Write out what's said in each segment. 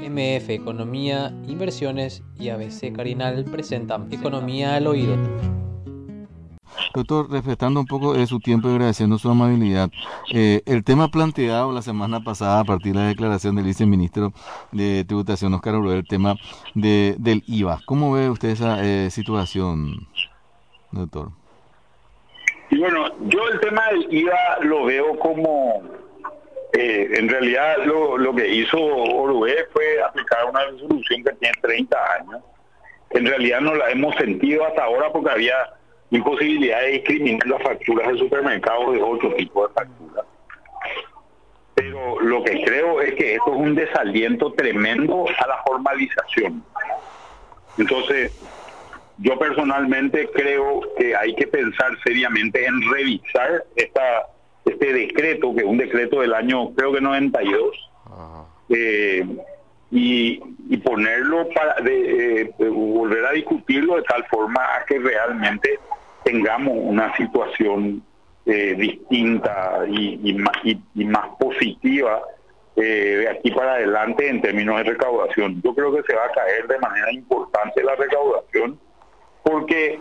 MF Economía, Inversiones y ABC Carinal presentan Economía al Oído. Doctor, respetando un poco de su tiempo y agradeciendo su amabilidad, eh, el tema planteado la semana pasada a partir de la declaración del viceministro de Tributación, Oscar Oro, el tema de, del IVA. ¿Cómo ve usted esa eh, situación, doctor? Y bueno, yo el tema del IVA lo veo como, eh, en realidad lo, lo que hizo Orué fue aplicar una resolución que tiene 30 años. En realidad no la hemos sentido hasta ahora porque había imposibilidad de discriminar las facturas de supermercados de otro tipo de facturas. Pero lo que creo es que esto es un desaliento tremendo a la formalización. Entonces, yo personalmente creo que hay que pensar seriamente en revisar esta este decreto, que es un decreto del año, creo que 92, eh, y, y, ponerlo para de, eh, volver a discutirlo de tal forma a que realmente tengamos una situación eh, distinta y, más, y, más positiva eh, de aquí para adelante en términos de recaudación. Yo creo que se va a caer de manera importante la recaudación porque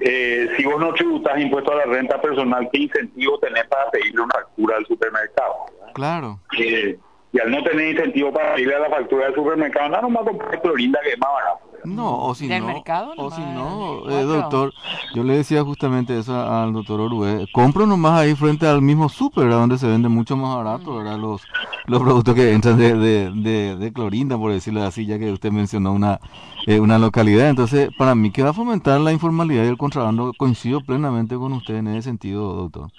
eh, si vos no tributas impuesto a la renta personal, ¿qué incentivo tenés para pedirle una factura al supermercado? Claro. y al no tener incentivo para pedirle a la factura del supermercado, no, nomás comprar clorinda que es más barato. No, o si ¿Del no, mercado o si no, eh, doctor, yo le decía justamente eso al doctor Orué, compro nomás ahí frente al mismo súper, ¿verdad? donde se vende mucho más barato, ¿verdad? Los, los productos que entran de, de, de, clorinda, por decirlo así, ya que usted mencionó una, eh, una localidad. Entonces, para mí que va a fomentar la informalidad y el contrabando, coincido plenamente con usted en ese sentido, doctor.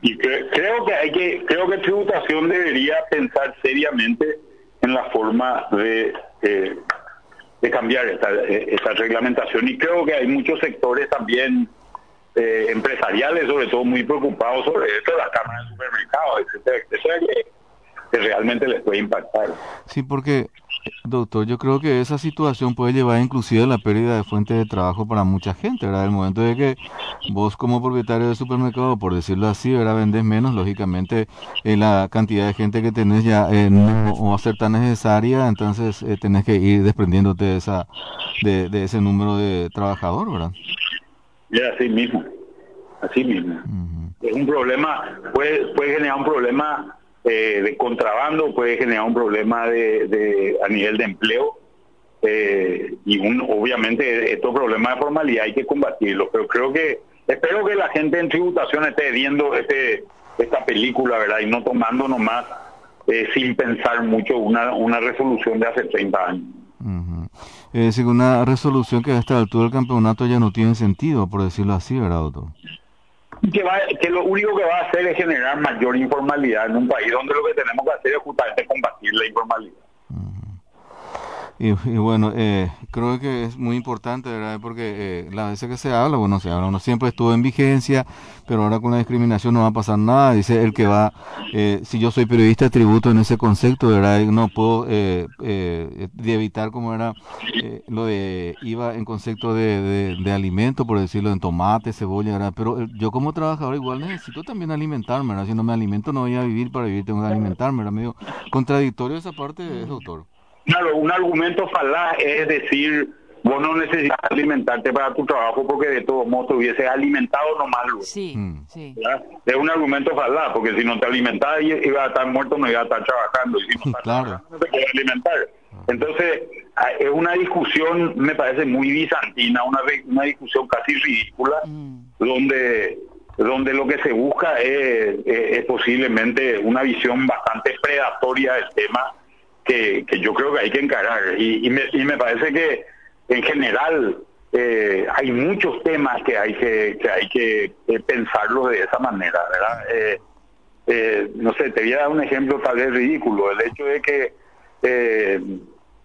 Y cre- creo que hay que, creo que tributación debería pensar seriamente en la forma de, eh, de cambiar esta, eh, esta reglamentación. Y creo que hay muchos sectores también empresariales, sobre todo, muy preocupados sobre esto, las cámaras de supermercados, etcétera, etcétera, que realmente les puede impactar. Sí, porque, doctor, yo creo que esa situación puede llevar inclusive a la pérdida de fuente de trabajo para mucha gente, ¿verdad? El momento de que vos como propietario de supermercado, por decirlo así, ¿verdad? Vendes menos, lógicamente eh, la cantidad de gente que tenés ya eh, no va a ser tan necesaria, entonces eh, tenés que ir desprendiéndote de, esa, de, de ese número de trabajador, ¿verdad? Y así mismo, así mismo. Es un problema, puede, puede generar un problema eh, de contrabando, puede generar un problema de, a nivel de empleo eh, y un, obviamente estos problemas de formalidad hay que combatirlos, pero creo que espero que la gente en tributación esté viendo este esta película, ¿verdad? Y no tomando nomás eh, sin pensar mucho una, una resolución de hace 30 años. Ujú. Es decir, una resolución que a esta altura del campeonato ya no tiene sentido, por decirlo así, ¿verdad, doctor? Que, va, que lo único que va a hacer es generar mayor informalidad en un país donde lo que tenemos que hacer es justamente combatir la informalidad. Y, bueno, eh, creo que es muy importante, ¿verdad? Porque eh, las veces que se habla, bueno, se habla, uno siempre estuvo en vigencia, pero ahora con la discriminación no va a pasar nada. Dice el que va, eh, si yo soy periodista, tributo en ese concepto, ¿verdad? Y no puedo eh, eh, de evitar como era eh, lo de IVA en concepto de, de, alimento, por decirlo, en tomate, cebolla, ¿verdad? Pero yo como trabajador igual necesito también alimentarme, ¿verdad? Si no me alimento no voy a vivir, para vivir tengo que alimentarme, ¿verdad? Medio contradictorio esa parte, doctor. Claro, un argumento falaz es decir, vos no necesitas alimentarte para tu trabajo porque de todos modos te hubieses alimentado nomás. luego, Sí, Mm. sí. Es un argumento falaz, porque si no te alimentabas y ibas a estar muerto, no ibas a estar trabajando. Y si no estás Claro. trabajando, no te puedes alimentar. Entonces, ah, es una discusión, me parece muy bizantina, una, una discusión casi ridícula, Mm. donde donde lo que se busca es, es- es posiblemente una visión bastante predatoria del tema que, yo creo que hay que encarar. Y, y me, y me parece que en general eh, hay muchos temas que hay que, que hay que eh, pensarlos de esa manera, ¿verdad? Eh, no sé, te voy a dar un ejemplo tal vez ridículo, el hecho de que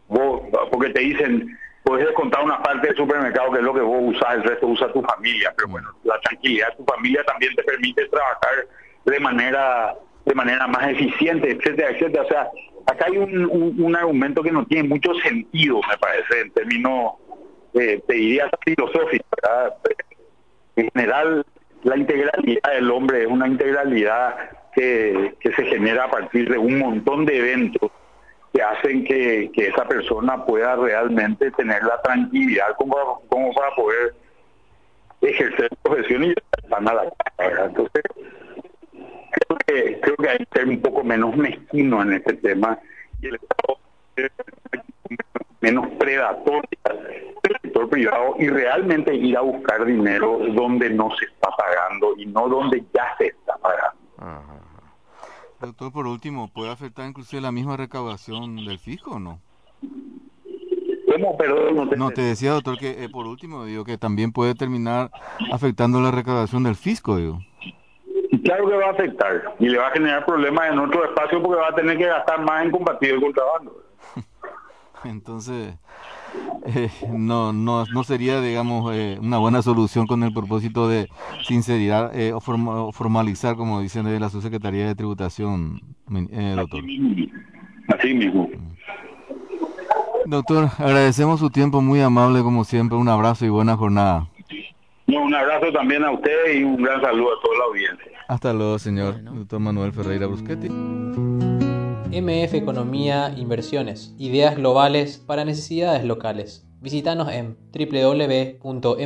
vos, porque te dicen, puedes descontar una parte del supermercado que es lo que vos usas, el resto usa tu familia, pero bueno, la tranquilidad de tu familia también te permite trabajar de manera de manera más eficiente, etcétera, etcétera. O sea, acá hay un, un, argumento que no tiene mucho sentido, me parece, en términos, eh, te diría, filosóficos. En general, la integralidad del hombre es una integralidad que, que se genera a partir de un montón de eventos que hacen que, esa persona pueda realmente tener la tranquilidad como, como para poder ejercer profesión y a la casa. Entonces, creo que, creo que hay que ser un poco menos mezquino en este tema y el Estado menos predatorio del sector privado y realmente ir a buscar dinero donde no se está pagando y no donde ya se está pagando. Doctor, por último, ¿puede afectar inclusive la misma recaudación del fisco o no? ¿Cómo? Perdón, no te, no, te decía, doctor, que eh, por último, digo, que también puede terminar afectando la recaudación del fisco, digo. Claro que va a afectar y le va a generar problemas en otro espacio porque va a tener que gastar más en combatir el contrabando. Entonces, eh, no, no, no sería, digamos, eh, una buena solución con el propósito de sinceridad eh, o, formalizar, como dicen de la Subsecretaría de Tributación, doctor. Así mismo. Doctor, agradecemos su tiempo muy amable como siempre. Un abrazo y buena jornada. un abrazo también a usted y un gran saludo a toda la audiencia. Hasta luego, señor. Doctor Manuel Ferreira Bruschetti. MF Economía Inversiones. Ideas globales para necesidades locales. Visítanos en www.mf.com.py.